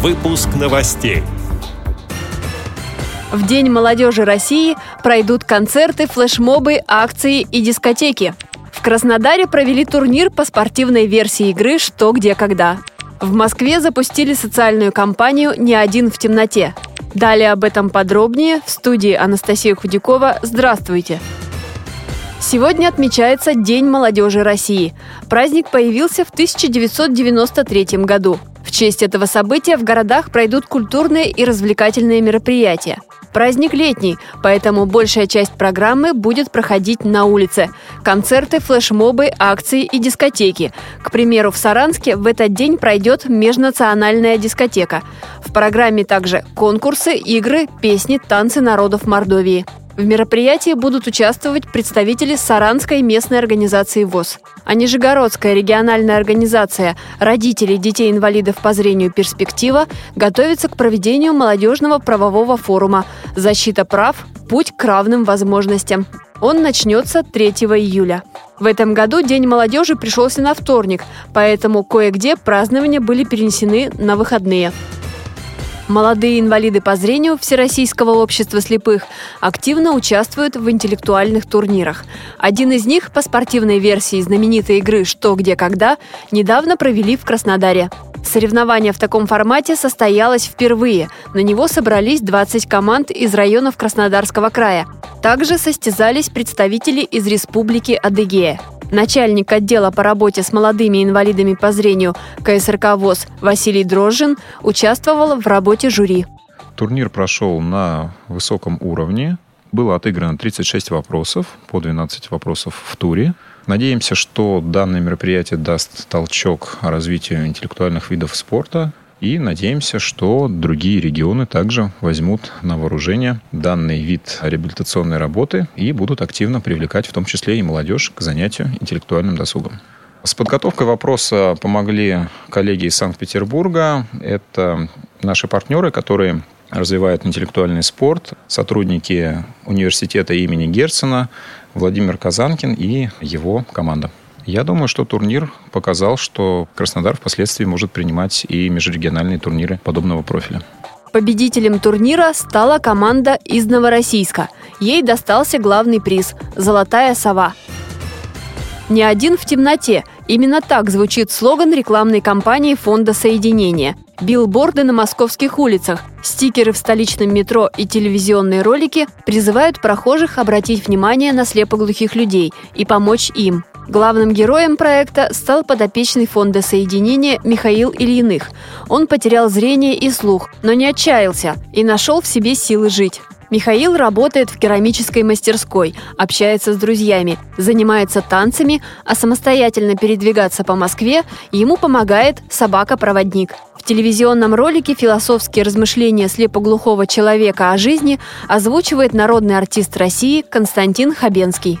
Выпуск новостей. В День молодежи России пройдут концерты, флешмобы, акции и дискотеки. В Краснодаре провели турнир по спортивной версии игры «Что, где, когда». В Москве запустили социальную кампанию «Не один в темноте». Далее об этом подробнее в студии Анастасия Худякова. Здравствуйте! Сегодня отмечается День молодежи России. Праздник появился в 1993 году. Честь этого события в городах пройдут культурные и развлекательные мероприятия. Праздник летний, поэтому большая часть программы будет проходить на улице. Концерты, флешмобы, акции и дискотеки. К примеру, в Саранске в этот день пройдет межнациональная дискотека. В программе также конкурсы, игры, песни, танцы народов Мордовии. В мероприятии будут участвовать представители Саранской местной организации ВОЗ. А Нижегородская региональная организация родителей детей-инвалидов по зрению «Перспектива» готовится к проведению молодежного правового форума «Защита прав. Путь к равным возможностям». Он начнется 3 июля. В этом году День молодежи пришелся на вторник, поэтому кое-где празднования были перенесены на выходные. Молодые инвалиды по зрению Всероссийского общества слепых активно участвуют в интеллектуальных турнирах. Один из них по спортивной версии знаменитой игры «Что, где, когда» недавно провели в Краснодаре. Соревнование в таком формате состоялось впервые. На него собрались 20 команд из районов Краснодарского края. Также состязались представители из Республики Адыгея. Начальник отдела по работе с молодыми инвалидами по зрению КСРК ВОЗ Василий Дрожжин участвовал в работе жюри. Турнир прошел на высоком уровне. Было отыграно 36 вопросов, по 12 вопросов в туре. Надеемся, что данное мероприятие даст толчок развитию интеллектуальных видов спорта, и надеемся, что другие регионы также возьмут на вооружение данный вид реабилитационной работы и будут активно привлекать в том числе и молодежь к занятию интеллектуальным досугом. С подготовкой вопроса помогли коллеги из Санкт-Петербурга. Это наши партнеры, которые развивают интеллектуальный спорт, сотрудники университета имени Герцена, Владимир Казанкин и его команда. Я думаю, что турнир показал, что Краснодар впоследствии может принимать и межрегиональные турниры подобного профиля. Победителем турнира стала команда из Новороссийска. Ей достался главный приз – «Золотая сова». «Не один в темноте» – именно так звучит слоган рекламной кампании Фонда соединения. Билборды на московских улицах, стикеры в столичном метро и телевизионные ролики призывают прохожих обратить внимание на слепоглухих людей и помочь им – Главным героем проекта стал подопечный фонда соединения Михаил Ильиных. Он потерял зрение и слух, но не отчаялся и нашел в себе силы жить. Михаил работает в керамической мастерской, общается с друзьями, занимается танцами, а самостоятельно передвигаться по Москве ему помогает собака-проводник. В телевизионном ролике философские размышления слепоглухого человека о жизни озвучивает народный артист России Константин Хабенский.